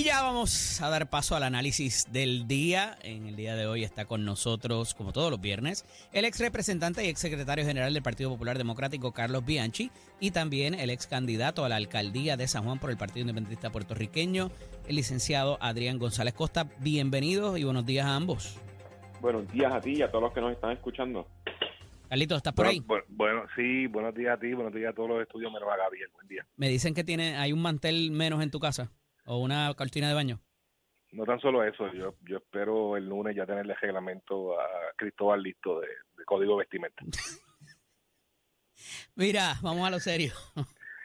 Y ya vamos a dar paso al análisis del día. En el día de hoy está con nosotros, como todos los viernes, el ex representante y ex secretario general del Partido Popular Democrático, Carlos Bianchi, y también el ex candidato a la alcaldía de San Juan por el Partido Independentista Puertorriqueño, el licenciado Adrián González Costa. Bienvenidos y buenos días a ambos. Buenos días a ti y a todos los que nos están escuchando. Carlitos, ¿estás por ahí? Bueno, bueno, sí, buenos días a ti, buenos días a todos los estudios, menos a Gabriel, buen día. Me dicen que tiene, hay un mantel menos en tu casa o una cortina de baño. No tan solo eso, yo, yo espero el lunes ya tenerle reglamento a Cristóbal listo de, de código vestimenta. Mira, vamos a lo serio.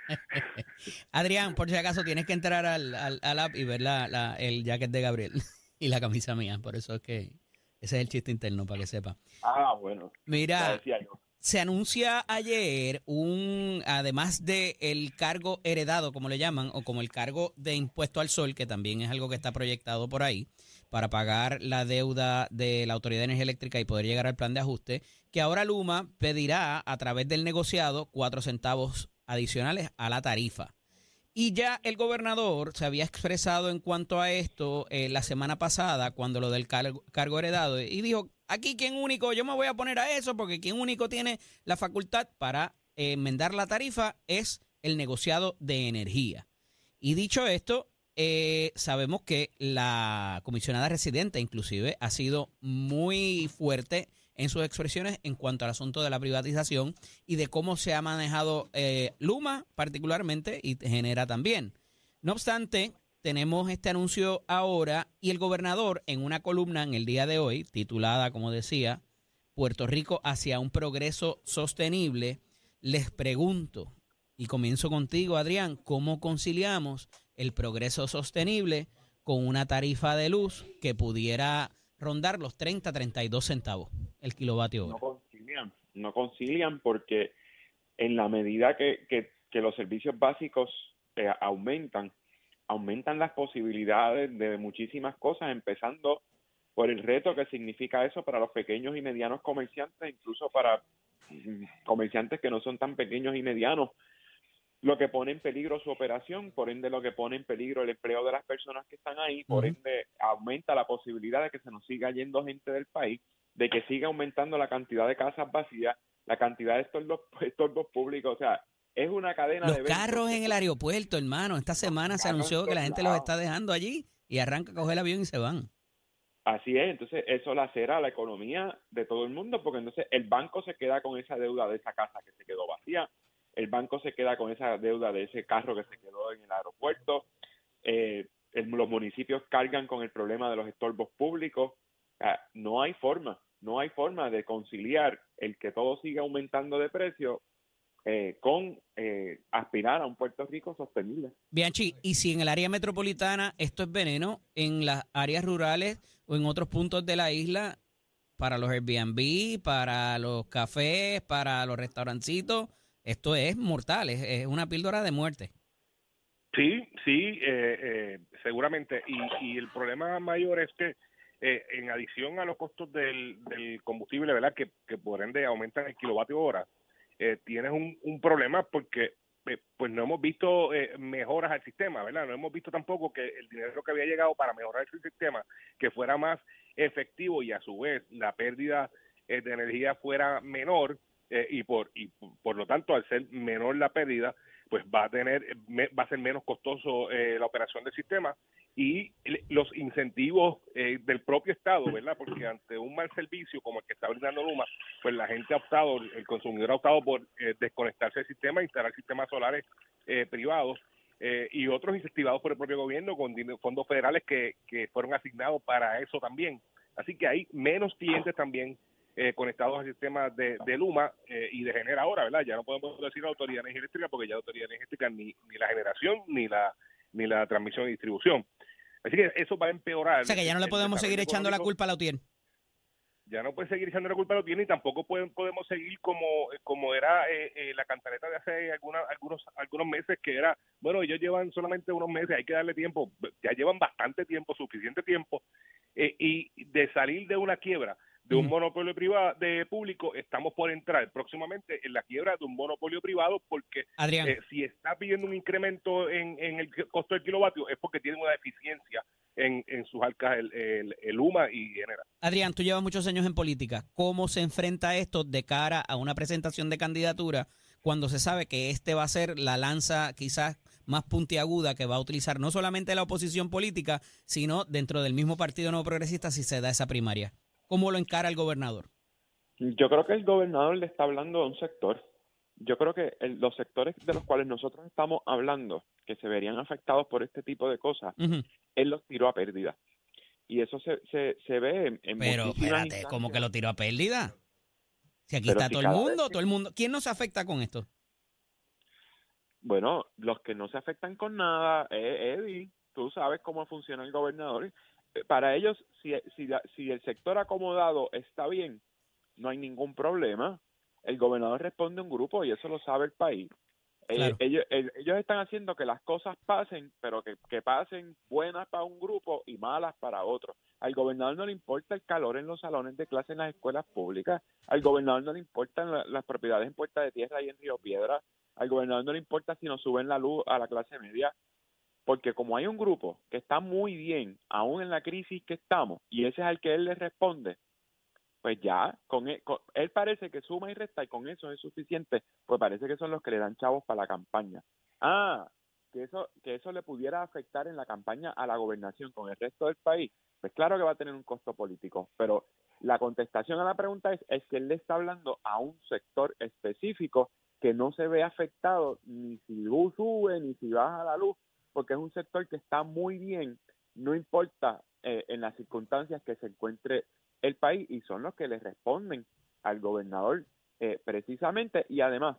Adrián, por si acaso tienes que entrar al, al, al app y ver la, la- el jacket de Gabriel y la camisa mía. Por eso es que ese es el chiste interno, para que sepa. Ah, bueno. Mira, decía yo. Se anuncia ayer un, además de el cargo heredado, como le llaman, o como el cargo de impuesto al sol, que también es algo que está proyectado por ahí, para pagar la deuda de la Autoridad de Energía Eléctrica y poder llegar al plan de ajuste, que ahora Luma pedirá a través del negociado cuatro centavos adicionales a la tarifa. Y ya el gobernador se había expresado en cuanto a esto eh, la semana pasada, cuando lo del cargo, heredado, y dijo, aquí quien único, yo me voy a poner a eso, porque quien único tiene la facultad para eh, enmendar la tarifa es el negociado de energía. Y dicho esto, eh, sabemos que la comisionada residente inclusive ha sido muy fuerte en sus expresiones en cuanto al asunto de la privatización y de cómo se ha manejado eh, Luma particularmente y genera también. No obstante, tenemos este anuncio ahora y el gobernador en una columna en el día de hoy, titulada, como decía, Puerto Rico hacia un progreso sostenible, les pregunto, y comienzo contigo, Adrián, ¿cómo conciliamos el progreso sostenible con una tarifa de luz que pudiera rondar los 30, 32 centavos el kilovatio No hora? concilian. No concilian porque en la medida que, que, que los servicios básicos eh, aumentan, aumentan las posibilidades de muchísimas cosas, empezando por el reto que significa eso para los pequeños y medianos comerciantes, incluso para mm, comerciantes que no son tan pequeños y medianos, lo que pone en peligro su operación, por ende lo que pone en peligro el empleo de las personas que están ahí, por ende aumenta la posibilidad de que se nos siga yendo gente del país, de que siga aumentando la cantidad de casas vacías, la cantidad de estornos, estornos públicos, o sea, es una cadena Los de carros en el aeropuerto, hermano. Esta semana se anunció que la gente los está dejando allí y arranca a coger el avión y se van. Así es, entonces eso lacera la economía de todo el mundo, porque entonces el banco se queda con esa deuda de esa casa que se quedó vacía, el banco se queda con esa deuda de ese carro que se quedó en el aeropuerto, eh, los municipios cargan con el problema de los estorbos públicos, no hay forma, no hay forma de conciliar el que todo siga aumentando de precio eh, con eh, aspirar a un Puerto Rico sostenible. Bianchi, y si en el área metropolitana esto es veneno, en las áreas rurales o en otros puntos de la isla, para los Airbnb, para los cafés, para los restaurancitos, esto es mortal, es, una píldora de muerte. Sí, sí, eh, eh, seguramente. Y, y el problema mayor es que eh, en adición a los costos del, combustible, ¿verdad? Que, que por ende aumentan el kilovatio hora, eh, tienes un, un problema porque eh, pues no hemos visto eh, mejoras al sistema, ¿verdad? No hemos visto tampoco que el dinero que había llegado para mejorar el sistema, que fuera más efectivo y a su vez la pérdida de energía fuera menor eh, y por y por lo tanto al ser menor la pérdida pues va a tener me- va a ser menos costoso eh, la operación del sistema. Y los incentivos eh, del propio estado verdad porque ante un mal servicio como el que está brindando Luma pues la gente ha optado el consumidor ha optado por eh, desconectarse del sistema instalar sistemas solares eh, privados eh, y otros incentivados por el propio gobierno con fondos federales que, que fueron asignados para eso también. Así que hay menos clientes también eh, conectados al sistema de, de Luma eh, y de Genera ahora, ¿verdad? Ya no podemos decir la Autoridad de Energía Eléctrica porque ya la Autoridad Eléctrica ni, ni la generación ni la ni la transmisión y distribución. Así que eso va a empeorar. O sea que ya no le podemos seguir echando la culpa a la UTIER. Ya no puede seguir echando la culpa a los bienes y tampoco pueden- podemos seguir como, como la cantaleta de hace alguna, algunos algunos meses que era, bueno, ellos llevan solamente unos meses, hay que darle tiempo, ya llevan bastante tiempo, suficiente tiempo, eh, y de salir de una quiebra de un monopolio privado de público, estamos por entrar próximamente en la quiebra de un monopolio privado porque Adrián. eh, si está pidiendo un incremento en, en el costo del kilovatio es porque tiene una deficiencia en, en sus arcas el, el, el UMA y Genera. Adrián, tú llevas muchos años en política. ¿Cómo se enfrenta esto de cara a una presentación de candidatura cuando se sabe que este va a ser la lanza quizás más puntiaguda que va a utilizar no solamente la oposición política, sino dentro del mismo Partido Nuevo Progresista si se da esa primaria? ¿Cómo lo encara el gobernador? Yo creo que el gobernador le está hablando a un sector. Yo creo que el- los sectores de los cuales nosotros estamos hablando, que se verían afectados por este tipo de cosas, él los tiró a pérdida. Y eso se, se, se ve en, en Pero espérate, ¿cómo que lo tiró a pérdida? Si aquí Pero está si todo el mundo, que- todo el mundo. ¿Quién no se afecta con esto? Bueno, los que no se afectan con nada, eh, Eddie, tú sabes cómo funciona el gobernador. Para ellos, si, si, si el sector acomodado está bien, no hay ningún problema. El gobernador responde a un grupo y eso lo sabe el país. Eh, Claro. ellos, el- ellos están haciendo que las cosas pasen, pero que, que pasen buenas para un grupo y malas para otro. Al gobernador no le importa el calor en los salones de clase en las escuelas públicas. Al gobernador no le importan la- las propiedades en Puerta de Tierra y en Río Piedra. Al gobernador no le importa si nos suben la luz a la clase media. Porque como hay un grupo que está muy bien, aún en la crisis que estamos, y ese es al que él le responde, pues ya, con él, con- él parece que suma y resta y con eso es suficiente, pues parece que son los que le dan chavos para la campaña. Ah, que eso, que eso le pudiera afectar en la campaña a la gobernación con el resto del país, pues claro que va a tener un costo político, pero la contestación a la pregunta es, es que él le está hablando a un sector específico que no se ve afectado ni si sube ni si baja la luz, porque es un sector que está muy bien, no importa eh, en las circunstancias que se encuentre el país y son los que le responden al gobernador eh, precisamente y además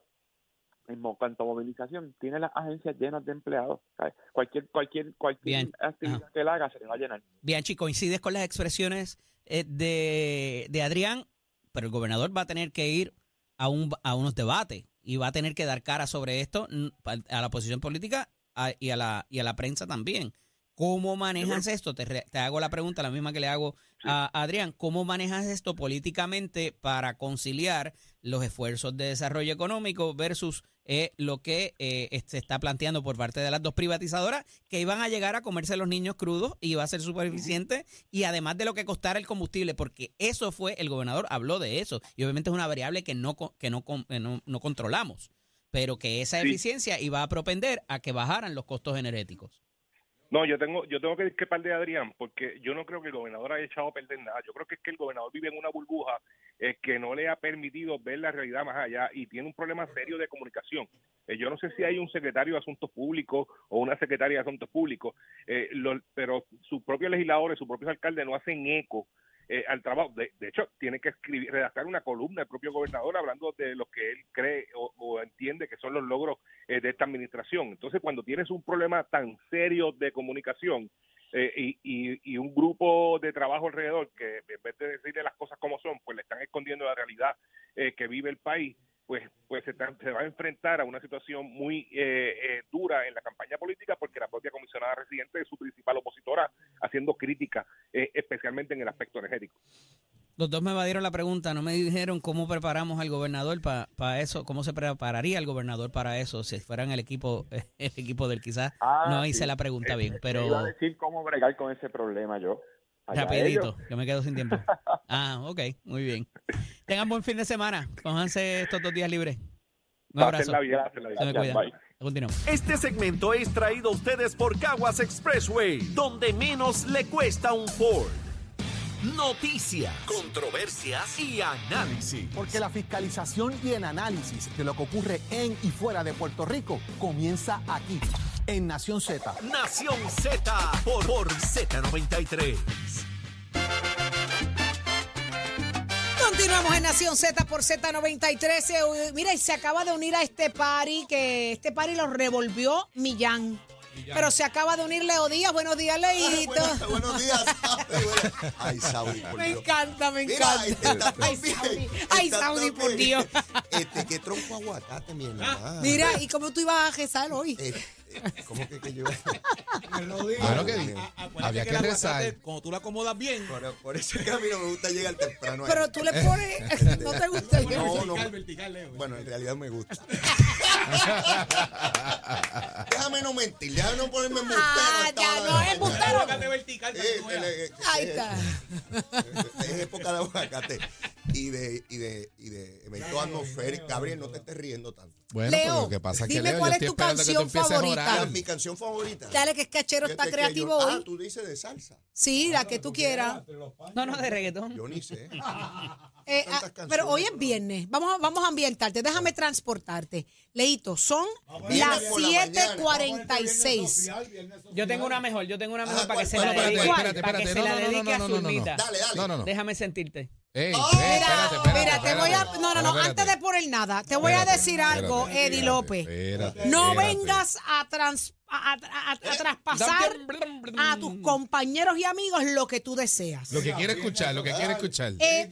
en cuanto a movilización tiene las agencias llenas de empleados ¿sabes? cualquier cualquier cualquier Bien. actividad Ajá. que él haga se le va a llenar Bianchi, coincides con las expresiones eh, de, de Adrián, pero el gobernador va a tener que ir a, un, a unos debates y va a tener que dar cara sobre esto a la oposición política a- y, a la, y a la prensa también. ¿Cómo manejas esto? Te, re- te hago la pregunta, la misma que le hago a Adrián. ¿Cómo manejas esto políticamente para conciliar los esfuerzos de desarrollo económico versus eh, lo que eh, se está planteando por parte de las dos privatizadoras que iban a llegar a comerse los niños crudos y iba a ser súper eficiente y además de lo que costara el combustible, porque eso fue, el gobernador habló de eso y obviamente es una variable que no, que no, no, no controlamos, pero que esa Sí. eficiencia iba a propender a que bajaran los costos energéticos. No, yo tengo, yo tengo que discrepar de Adrián, porque yo no creo que el gobernador haya echado a perder nada. Yo creo que es que el gobernador vive en una burbuja eh, que no le ha permitido ver la realidad más allá y tiene un problema serio de comunicación. Eh, yo no sé si hay un secretario de Asuntos Públicos o una secretaria de Asuntos Públicos, eh, lo- pero sus propios legisladores, sus propios alcaldes no hacen eco eh, al trabajo. De, de hecho, tiene que escribir, redactar una columna el propio gobernador hablando de lo que él cree o, o entiende que son los logros eh, de esta administración. Entonces, cuando tienes un problema tan serio de comunicación eh, y, y, y un grupo de trabajo alrededor que en vez de decirle las cosas como son, pues le están escondiendo la realidad eh, que vive el país, pues pues se, va a enfrentar a una situación muy eh, eh, dura en la campaña política porque la propia comisionada residente es su principal opositora haciendo crítica, eh, especialmente en el aspecto energético. Los dos me evadieron la pregunta, no me dijeron cómo preparamos al gobernador para eso, cómo se prepararía el gobernador para eso, si fueran el equipo, el equipo del quizás. Ah, no hice sí. la pregunta Eh, bien, eh, pero iba a decir cómo bregar con ese problema yo rapidito, yo me quedo sin tiempo. Ah, ok, muy bien. Tengan buen fin de semana, cójanse estos dos días libres. Un abrazo. Se me bye. Continuamos. Este segmento es traído a ustedes por Caguas Expressway, donde menos le cuesta un Ford. Noticias, controversias y análisis. Porque la fiscalización y el análisis de lo que ocurre en y fuera de Puerto Rico comienza aquí, en Nación Z. Nación Z por, por Z93. Continuamos en Nación Z por Z93. Se- Mira, y se acaba de unir a este party, que este party lo revolvió Millán. Pero se acaba de unir Leo Díaz. Buenos días, Leito. Buenos, buenos días, Saudi. Buenas- Ay, Saudi, por Me Dios. encanta, me Mira, este, encanta. está Ay, también, Saudi, ay, está Saudi, por. Dios. Este, qué tronco aguacate, mi hermano. Mira, ¿y cómo tú ibas a rezar hoy? Eh, eh, ¿Cómo que, que yo? Bueno, que Ay, había que rezar. Cuando tú la acomodas bien. Por, por eso es que a mí no me gusta llegar temprano. ahí. Pero tú le pones. ¿No te gusta? No, no. Vertical, vertical. Bueno, en realidad me gusta. déjame no mentir, déjame no ponerme embustero. Ah, ya no es embustero. Que Eh, eh, eh, Ahí eh, está. Es época de aguacate y de, y de, y de eventos atmosféricos. Gabriel, no te estés riendo tanto. Bueno, Leo, pero lo que pasa es que dime Leo, cuál yo es tu esperando que tú canción empieces a favorita. Mi canción favorita. Dale, que es cachero está creativo yo- hoy. Ah, tú dices de salsa. Sí, la que tú quieras. No, no, de reggaetón. Yo ni sé. Eh, ah, pero hoy es viernes. Vamos a, vamos a ambientarte. Déjame transportarte. Leito, son las por la mañana. 7:46. Yo tengo una mejor, yo tengo una mejor Ah, para que ¿cuál, se la dedique, para que espérate, se la no, no, dedique no, a no, no, no, no. Zulmita. Dale, dale. No, no, no. Déjame sentirte. Ey, Oh, ey, Mira, espérate, espérate, mira, te voy a. No, no, no, Espérate. antes de poner nada, te voy a Espérate, decir algo, espérate, Eddie López. espérate, No espérate. vengas a, trans, a, a- a- a traspasar a tus compañeros y amigos lo que tú deseas. Lo que quiere escuchar, lo que quiere escuchar. Eh,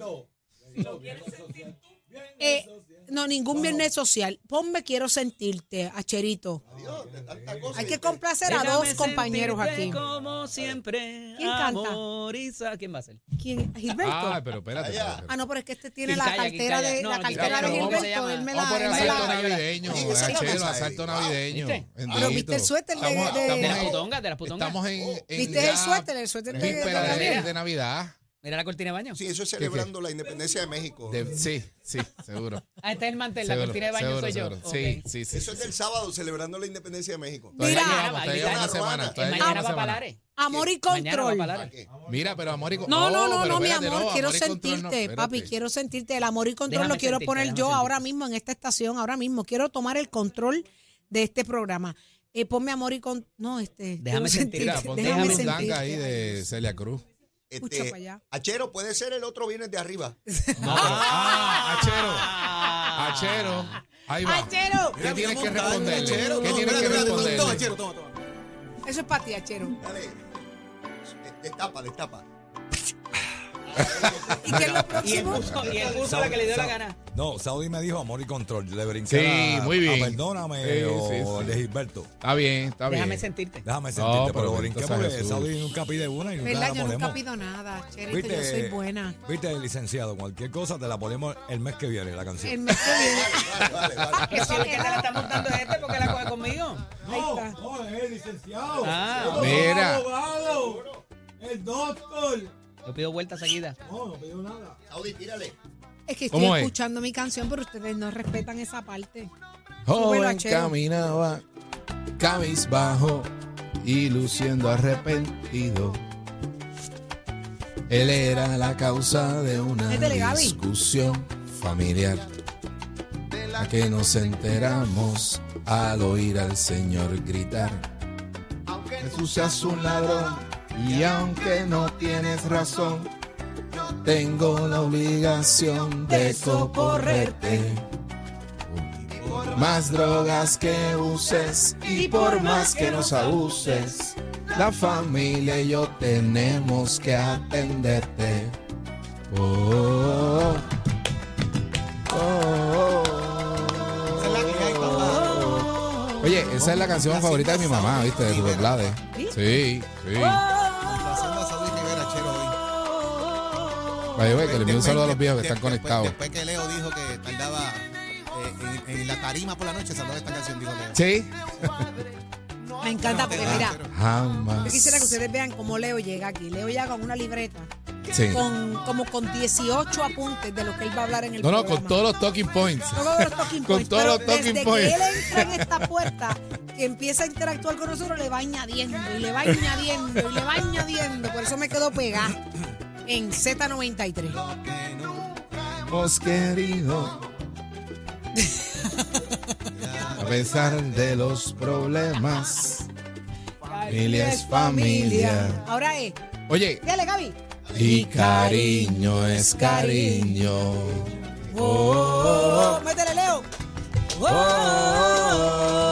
eh, no, ningún viernes social. Ponme quiero sentirte, Acherito. Dios, de tanta cosa. Hay que complacer a dos compañeros sentirte aquí. Como siempre. ¿Quién canta? amoriza. ¿Quién va a ser? ¿Quién? ¿Gilberto? Ah, pero espérate. Espérate. Ah, no, pero es que este tiene ¿Quién la cartera de la no, cartera de calla, no, ¿cómo se Gilberto. llama? Él me Vamos a la, poner me asalto la- navideño, Oye, asalto navideño. ¿Viste? Pero viste el suéter de- Estamos- de- De las estamos en- putongas, de las putongas. Estamos en, en ¿Viste el ya suéter? El suéter de, de, víspera de Navidad. Mira la cortina de baño. Sí, eso es celebrando la independencia de México. De- sí, sí, seguro. Ah, este es el mantel, la cortina de baño seguro, soy yo. Sí, sí, sí. Eso es del sábado, celebrando la independencia de México. Mira. una Mañana semana. Mañana va semana. Lares. Amor y control. para Lares. ¿Qué? Mira, pero amor y con- No, no, no, no, mi amor, no, quiero amor y control no, sentirte, papi, quiero sentirte. El amor y control Déjame lo quiero sentirte, poner yo sentirte. ahora mismo en esta estación, ahora mismo. Quiero tomar el control de este programa. Eh, ponme amor y control. No, este. Déjame ponte déjame mandanga ahí de Celia Cruz. Este, para allá. Achero, puede ser el otro viernes de arriba. No, ah, Achero. Achero. Ahí va. Achero. ¿Qué tienes que responderle? Achero, ¿Qué no, tienes que espérate, responderle? toma, Achero, toma, toma. Eso es para ti, Achero. Dale. Destapa, destapa. ¿Y qué es lo próximo? y él puso la que le dio la gana. No, Saudi me dijo amor y control. Le brinqué Sí, a- muy bien. a Perdóname Sí, o sí, el sí. de Gilberto. Está bien, está bien. Déjame sentirte. Déjame No, sentirte, pero pero brinqué porque Jesús. Saudi nunca pide una y nunca ¿Verdad? la Yo nunca pido nada, Cherito, yo soy buena. Viste, licenciado, cualquier cosa te la ponemos el mes que viene, la canción. El mes que viene. Vale, vale, vale. Que si el que te la está montando es este, porque la coge conmigo? Ahí está. no, es el licenciado. Ah, Mira. El doctor. Yo pido vueltas seguidas. No, no pidió nada. Saudi, tírale. Es que estoy ¿Cómo es? escuchando mi canción, pero ustedes no respetan esa parte. Súbelo, Joven Achero. caminaba cabizbajo y luciendo arrepentido. Él era la causa de una Métele, Gaby. discusión familiar. La que nos enteramos al oír al Señor gritar. Jesús seas un ladrón y aunque no tienes razón, tengo la obligación de socorrerte. Más drogas que uses y por más que nos abuses, la familia y yo tenemos que atenderte. Oh, oh, oh, oh. Oye, esa es la canción favorita de mi mamá, ¿viste? De Rubén Blades. Sí, sí. Vaya, que le envío un saludo a los viejos que están conectados. Después, que Leo dijo que tardaba eh, en, en la tarima por la noche, saludó esta canción, dijo Leo. Sí. Me encanta porque, mira, Jamás. yo quisiera que ustedes vean cómo Leo llega aquí. Leo llega con una libreta, Sí. con como con 18 apuntes de lo que él va a hablar en el No, no, con todos los talking points. Todos los talking Con points, todos pero los talking desde points. que él entra en esta puerta, que empieza a interactuar con nosotros, le va añadiendo y le va añadiendo y le va añadiendo. Por eso me quedo pegada en Z93. hemos querido. A pesar de los problemas, familia es familia. Ahora es, Oye, dale Gaby. y cariño es cariño. Oh, Oh, métele Leo. oh, oh,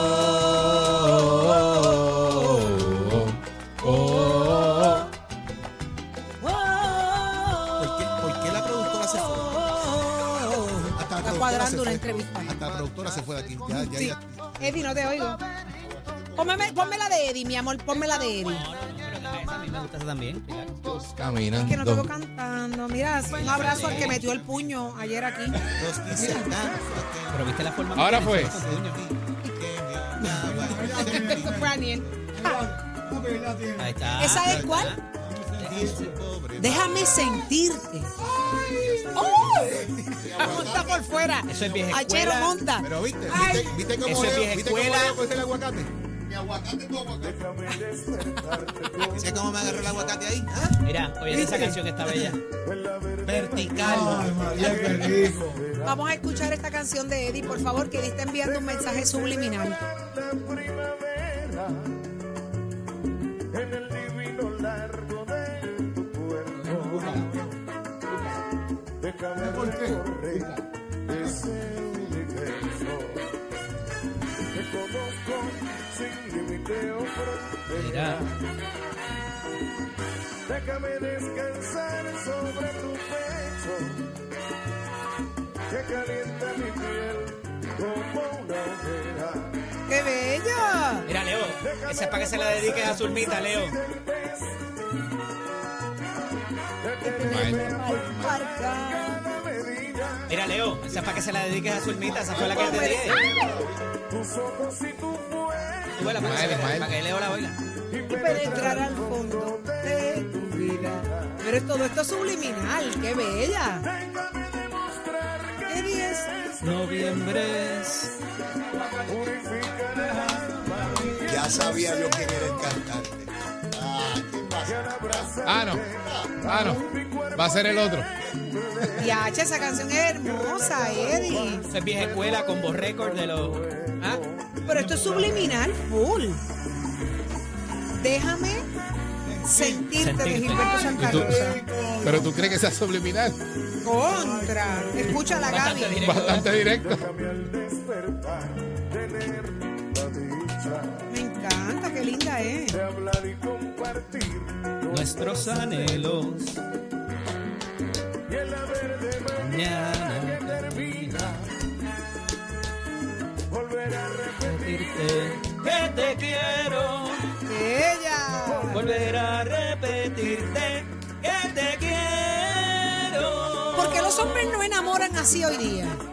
¿por qué la productora se fue? Hasta Está cuadrando una entrevista. Hasta la productora se fue de aquí. Eddie, no te oigo. Pónmeme- ponme la de Eddie, mi amor, ponme la de Eddie. Esa a me gusta también. Pilar. Es Que no te veo cantando. Mira, un abrazo al que metió el puño ayer aquí. Pero viste la forma. Ahora fue. tiene fue Aniel. Ahí está. ¿Esa es cuál? Déjame sentirte. ¡Ay! Monta por fuera. Eso es vieja Achero, escuela. monta. Pero viste, Ay. viste, viste cómo Eso es vieja viste cómo escuela. Cogió el aguacate. Mi aguacate, tu aguacate. ¿Viste cómo me agarró el aguacate ahí? ¿Ah? Mira, oye, esa canción está bella. Vertical. Vamos a escuchar esta canción de Eddie, por favor, que Eddie está enviando un mensaje subliminal. Mira. Déjame descansar sobre tu pecho, que calienta mi piel como una hoguera. ¡Qué bello! Mira, Leo. Esa es para que se la dediques a Zulmita, Leo. Mira, Leo. Esa es para que se la dediques a Zulmita. Esa fue la que te dije. Tus ojos y tu para, que- Leo la oiga. Y penetrar al fondo de tu vida. Pero es todo esto es subliminal. ¡Qué bella! Eddie es... Noviembre. Ya sabía yo quién era el cantante. Ah, ¿quién va a ser? Ah, no. Ah, no. Va a ser el otro. Yacha, esa canción es hermosa, Eddie. Esa es vieja escuela con voz récord de los. ¿Ah? Pero esto es subliminal, full. Déjame sentirte de. Gilberto Santa ¿Y tú? Rosa. Pero tú crees que sea subliminal. Contra. Escucha la Bastante Gaby. directo. Bastante directo. Me encanta, qué linda es. Nuestros anhelos. Y el haber de Mañana termina. Volver a repetirte que te quiero. Ella. Volver a repetirte que te quiero. ¿Por qué los hombres no enamoran así hoy día?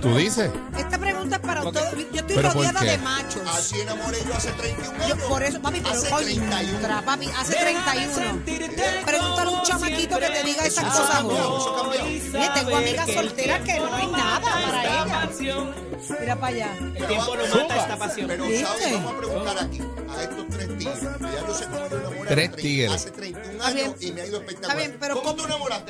¿Tú dices? Esta pregunta es para todos. Yo estoy ¿Pero por rodeada de machos. Así enamoré yo hace 31 Yo, años. por eso, papi, pero hace contra, 31. papi, hace Déjame 31. sentirte Pregúntale a un chamaquito que te diga esas Eso cosas cambiado, hoy. eso cambiado. Tengo amigas solteras que no hay nada para ellas. Mira para allá. El tiempo no mata esta pasión. Pero. ¿sabes? Vamos a preguntar aquí a estos tres tigres. Ya yo sé cómo yo enamoré Tres tigres. Hace 31 Está bien. años y me ha ido espectacular. Está bien, pero ¿Cómo ¿cómo- tú enamoraste,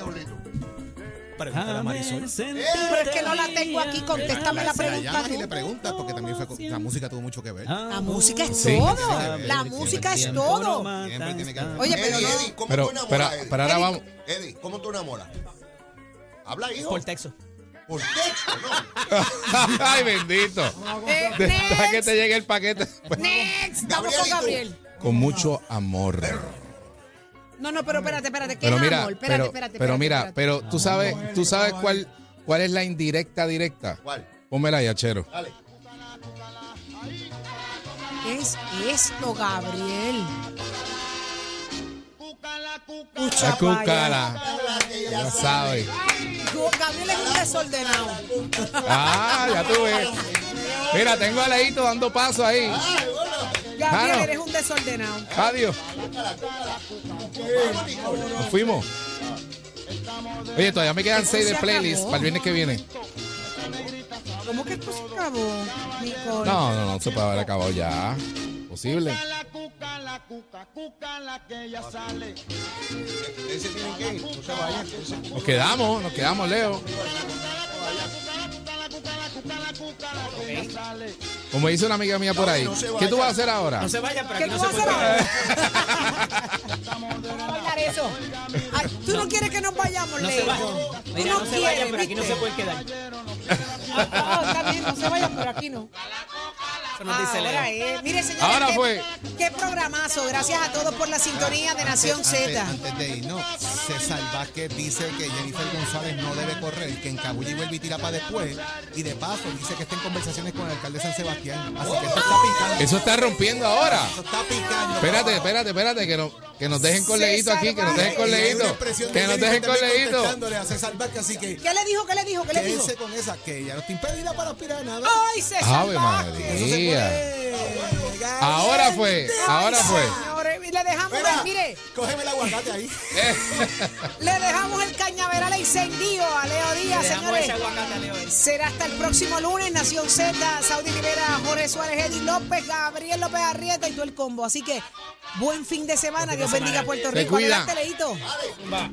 Pregúntale a Marisol. Pero es que no la tengo aquí, contéstame la la pregunta y tú. le preguntas porque también fue, con- la música tuvo mucho que ver. La música es Sí. todo. Sí. La música es todo. Oye, pero Eddie, no. Eddie, ¿cómo Pero, tú enamoras, pero, Eddie? pero ahora vamos. Eddie, ¿cómo tú enamoras? Habla, hijo. Por texto. Por texto, ¿no? Ay, bendito. Deja que te llegue el paquete. next. Vamos con Gabriel. Con mucho amor. No, no, pero espérate, espérate. ¿Qué Pero mira, amor? Espérate, pero, espérate, pero mira, espérate. pero tú sabes, tú sabes cuál, cuál es la indirecta directa. ¿Cuál? Pónmela ahí, Achero. Dale. ¿Qué es esto, Gabriel? La Escucha pa' allá. cúcala. Ya sabes. Gabriel es un desordenado. Ah, ya tú ves. Mira, tengo a Leito dando paso ahí. Gabriel, eres un desordenado. Adiós. Nos fuimos. Oye, todavía me quedan seis se de playlist para el viernes que viene. ¿Cómo que esto se acabó, Nicole? No, no, no se puede haber acabado ya. Posible. Nos quedamos, nos quedamos, Leo. Como dice una amiga mía por ahí. ¿Qué tú vas a hacer ahora? No se vayan, pero ¿Qué aquí tú no se puede eso. Ay, tú no quieres que nos vayamos, No se Leo. vayan. Tú Mira, no no se quieres, vayan, pero aquí no se pueden quedar. Ah, está bien, no se vayan, pero aquí no. nos dice Leo. Ahora es. Mire, señores, Ahora qué, fue. qué programazo. Gracias a todos por la sintonía de Nación Antes- Z. Antes, antes de irnos, César Vázquez dice que Jennifer González no debe correr, que en Cabulla y vuelve y tira para después. Y de paso dice que está en conversaciones con el alcalde de San Sebastián. Así que esto está picando. Eso está rompiendo ahora. Eso está picando. Espérate, espérate, espérate, que, no, que nos dejen con César aquí, que nos dejen con de Que nos dejen con también Leito. contestándole a César Vázquez, así que ¿Qué le dijo? ¿Qué le dijo? ¿Qué le dijo? con esa, que ella no está impedida para aspirar a nada. ¡Ay, César Ave! María. Puede. Ahora fue, ahora fue. Le dejamos, Mira, el- mire, cógeme el aguacate ahí. le dejamos el cañaveral encendido a Leo Le Díaz, señores. ese aguacate a Leo. Será hasta el próximo lunes, Nación Z, Saudi Rivera, Jorge Suárez, Eddie López, Gabriel López Arrieta y todo el combo. Así que buen fin de semana, Dios bendiga a Puerto Rico. cuida. Adelante, Leito. Va.